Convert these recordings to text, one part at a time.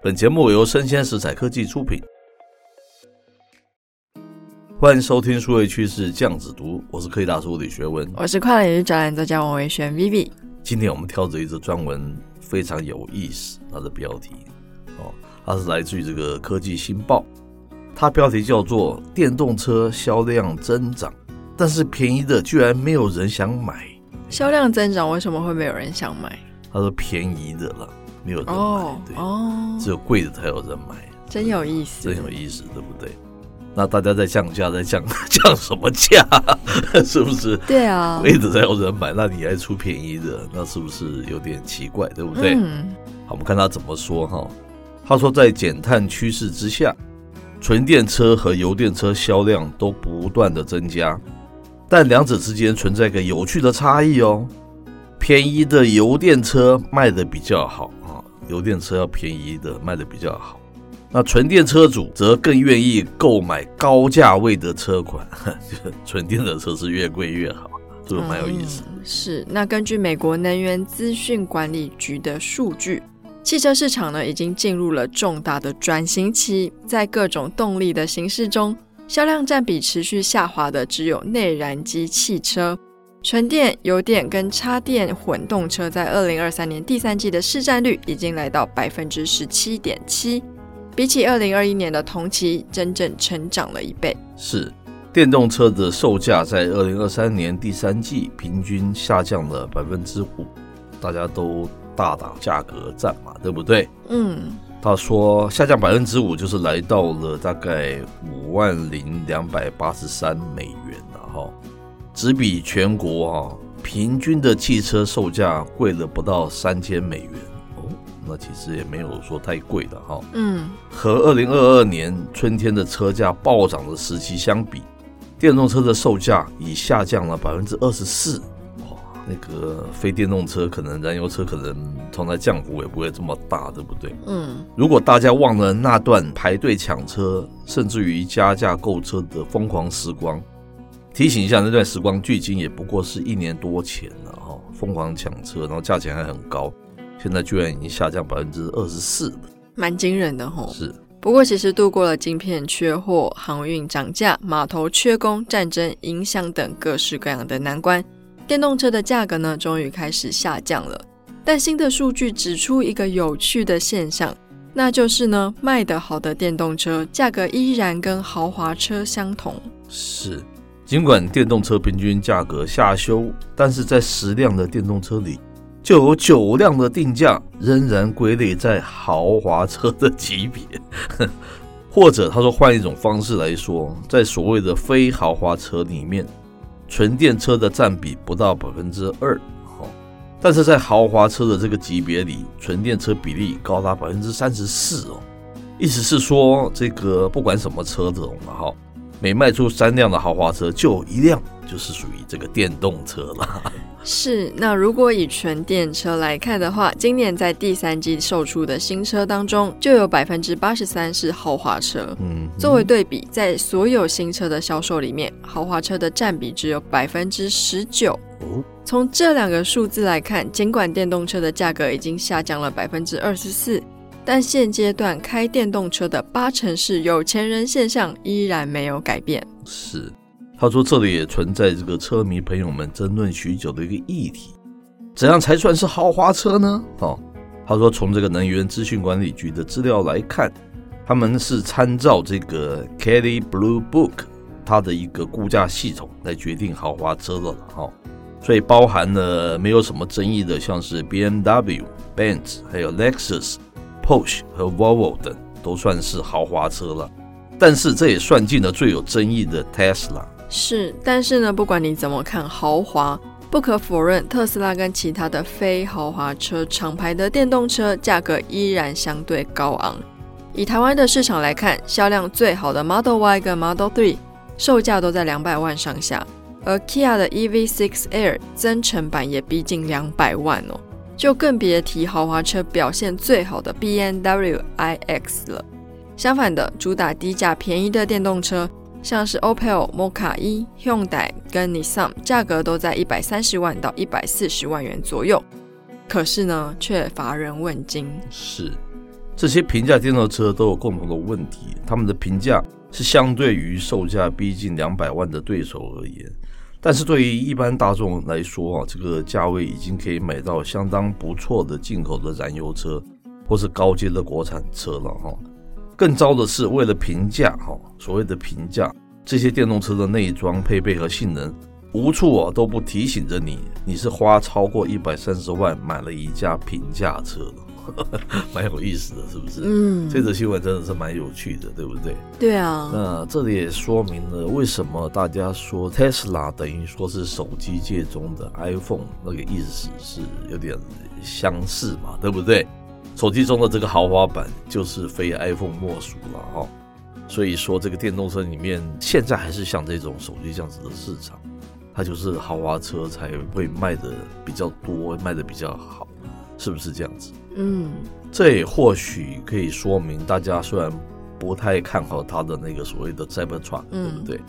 本节目由生鲜食材科技出品，欢迎收听数位趋势酱子读，我是科技大叔李学文，我是跨领域专栏作家王维轩 Vivi。今天我们挑着一则专文，非常有意思，它的标题哦，它是来自于这个科技新报，它标题叫做“电动车销量增长”。但是便宜的居然没有人想买，销量增长为什么会没有人想买？他说便宜的了，没有人买，哦、对，哦，只有贵的才有人买，真有意思，真有意思，对不对？那大家在降价，在降 降什么价？是不是？对啊，贵的才有人买，那你还出便宜的，那是不是有点奇怪？对不对？嗯，好，我们看他怎么说哈。他说，在减碳趋势之下，纯电车和油电车销量都不断的增加。但两者之间存在一个有趣的差异哦，便宜的油电车卖的比较好啊，油电车要便宜的卖得比较好，那纯电车主则更愿意购买高价位的车款，纯电的车是越贵越好，这个蛮有意思。是，那根据美国能源资讯管理局的数据，汽车市场呢已经进入了重大的转型期，在各种动力的形式中。销量占比持续下滑的只有内燃机汽车，纯电、油电跟插电混动车在二零二三年第三季的市占率已经来到百分之十七点七，比起二零二一年的同期，整整成长了一倍。是，电动车的售价在二零二三年第三季平均下降了百分之五，大家都大打价格战嘛，对不对？嗯。他说下降百分之五，就是来到了大概五万零两百八十三美元了哈，只比全国哈平均的汽车售价贵了不到三千美元哦，那其实也没有说太贵的哈。嗯，和二零二二年春天的车价暴涨的时期相比，电动车的售价已下降了百分之二十四。那个非电动车可能燃油车可能从来降幅也不会这么大，对不对？嗯，如果大家忘了那段排队抢车，甚至于加价购车的疯狂时光，提醒一下，那段时光距今也不过是一年多前了哈。疯狂抢车，然后价钱还很高，现在居然已经下降百分之二十四了，蛮惊人的吼。是，不过其实度过了晶片缺货、航运涨价、码头缺工、战争影响等各式各样的难关。电动车的价格呢，终于开始下降了。但新的数据指出一个有趣的现象，那就是呢，卖得好的电动车价格依然跟豪华车相同。是，尽管电动车平均价格下修，但是在十辆的电动车里，就有九辆的定价仍然归类在豪华车的级别。或者他说，换一种方式来说，在所谓的非豪华车里面。纯电车的占比不到百分之二，但是在豪华车的这个级别里，纯电车比例高达百分之三十四哦，意思是说，这个不管什么车种了哈，每卖出三辆的豪华车，就有一辆就是属于这个电动车了。是，那如果以纯电车来看的话，今年在第三季售出的新车当中，就有百分之八十三是豪华车。嗯，作为对比，在所有新车的销售里面，豪华车的占比只有百分之十九。哦，从这两个数字来看，尽管电动车的价格已经下降了百分之二十四，但现阶段开电动车的八成是有钱人现象依然没有改变。是。他说：“这里也存在这个车迷朋友们争论许久的一个议题，怎样才算是豪华车呢？”哦，他说：“从这个能源资讯管理局的资料来看，他们是参照这个 Kelly Blue Book 它的一个估价系统来决定豪华车的了。哈，所以包含了没有什么争议的，像是 BMW、Benz、还有 Lexus、Porsche 和 Volvo 等，都算是豪华车了。但是这也算进了最有争议的 Tesla。”是，但是呢，不管你怎么看豪华，不可否认，特斯拉跟其他的非豪华车厂牌的电动车价格依然相对高昂。以台湾的市场来看，销量最好的 Model Y 跟 Model 3售价都在两百万上下，而 Kia 的 EV6 Air 增程版也逼近两百万哦，就更别提豪华车表现最好的 BMW iX 了。相反的，主打低价便宜的电动车，像是 Opel Mokka E、Hyundai 跟 Nissan，价格都在一百三十万到一百四十万元左右。可是呢，却乏人问津。是，这些平价电动车都有共同的问题，他们的评价是相对于售价逼近两百万的对手而言，但是对于一般大众来说啊，这个价位已经可以买到相当不错的进口的燃油车，或是高阶的国产车了哈。更糟的是，为了平价，哈，所谓的平价，这些电动车的内装配备和性能，无处啊都不提醒着你，你是花超过一百三十万买了一架平价车，蛮有意思的，是不是？嗯，这则新闻真的是蛮有趣的，对不对？对啊。那这里也说明了为什么大家说 Tesla 等于说是手机界中的 iPhone，那个意思是有点相似嘛，对不对？手机中的这个豪华版就是非 iPhone 莫属了哈，所以说这个电动车里面现在还是像这种手机这样子的市场，它就是豪华车才会卖的比较多，卖的比较好，是不是这样子？嗯，这也或许可以说明大家虽然不太看好它的那个所谓的 Cybertruck，对不对？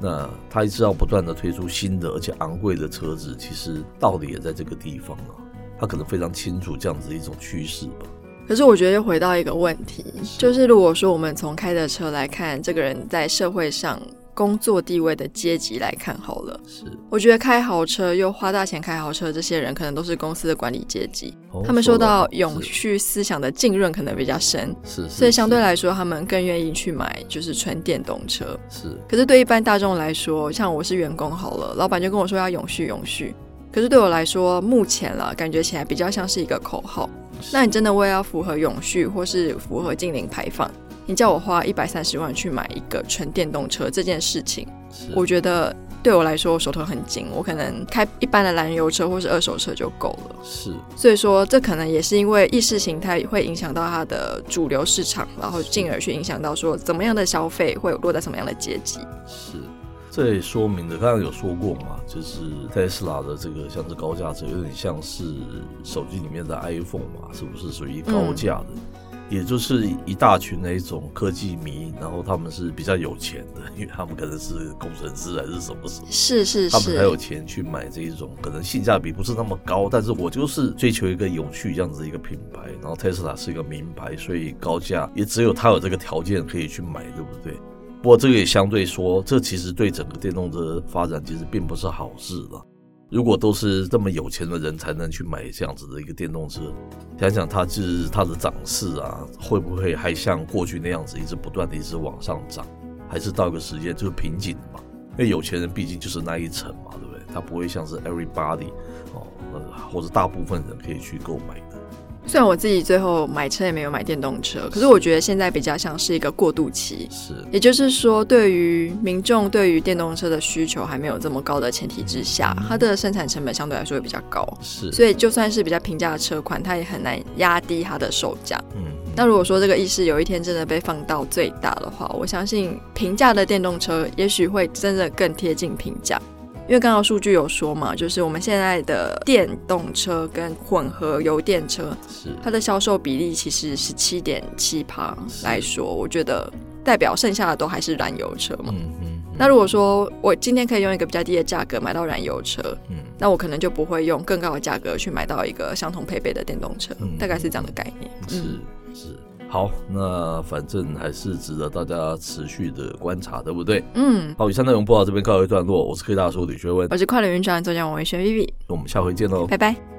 那它一直要不断的推出新的而且昂贵的车子，其实道理也在这个地方啊。他可能非常清楚这样子的一种趋势吧。可是我觉得又回到一个问题，就是如果说我们从开的车来看，这个人在社会上工作地位的阶级来看好了，是我觉得开豪车又花大钱开豪车，这些人可能都是公司的管理阶级，哦、他们受到永续思想的浸润可能比较深，是，是，所以相对来说他们更愿意去买就是纯电动车。是，可是对一般大众来说，像我是员工好了，老板就跟我说要永续永续。可是对我来说，目前了感觉起来比较像是一个口号。那你真的为了要符合永续或是符合净零排放，你叫我花一百三十万去买一个纯电动车这件事情，我觉得对我来说我手头很紧，我可能开一般的燃油车或是二手车就够了。是，所以说这可能也是因为意识形态会影响到它的主流市场，然后进而去影响到说怎么样的消费会落在什么样的阶级。是。这也说明了，刚刚有说过嘛，就是特斯拉的这个像是高价车，有点像是手机里面的 iPhone 嘛，是不是属于高价的？嗯、也就是一大群那一种科技迷，然后他们是比较有钱的，因为他们可能是工程师还是什么什么，是是是，他们才有钱去买这一种可能性价比不是那么高，但是我就是追求一个有趣这样子一个品牌，然后特斯拉是一个名牌，所以高价也只有他有这个条件可以去买，对不对？不过这个也相对说，这其实对整个电动车发展其实并不是好事了。如果都是这么有钱的人才能去买这样子的一个电动车，想想它就是它的涨势啊，会不会还像过去那样子一直不断的一直往上涨？还是到一个时间就是瓶颈嘛？因为有钱人毕竟就是那一层嘛，对不对？他不会像是 everybody 哦，或者大部分人可以去购买的。虽然我自己最后买车也没有买电动车，可是我觉得现在比较像是一个过渡期。是，也就是说，对于民众对于电动车的需求还没有这么高的前提之下，嗯、它的生产成本相对来说会比较高。是，所以就算是比较平价的车款，它也很难压低它的售价。嗯，那如果说这个意识有一天真的被放到最大的话，我相信平价的电动车也许会真的更贴近平价。因为刚刚数据有说嘛，就是我们现在的电动车跟混合油电车，是它的销售比例其实是七点七趴来说，我觉得代表剩下的都还是燃油车嘛。嗯嗯。嗯，那如果说我今天可以用一个比较低的价格买到燃油车，嗯，那我可能就不会用更高的价格去买到一个相同配备的电动车，嗯、大概是这样的概念。是是。是好，那反正还是值得大家持续的观察，对不对？嗯。好，以上内容播到这边告一段落，我是科大叔李学文，我是快乐云转作家王维轩 Vivi，那我们下回见喽，拜拜。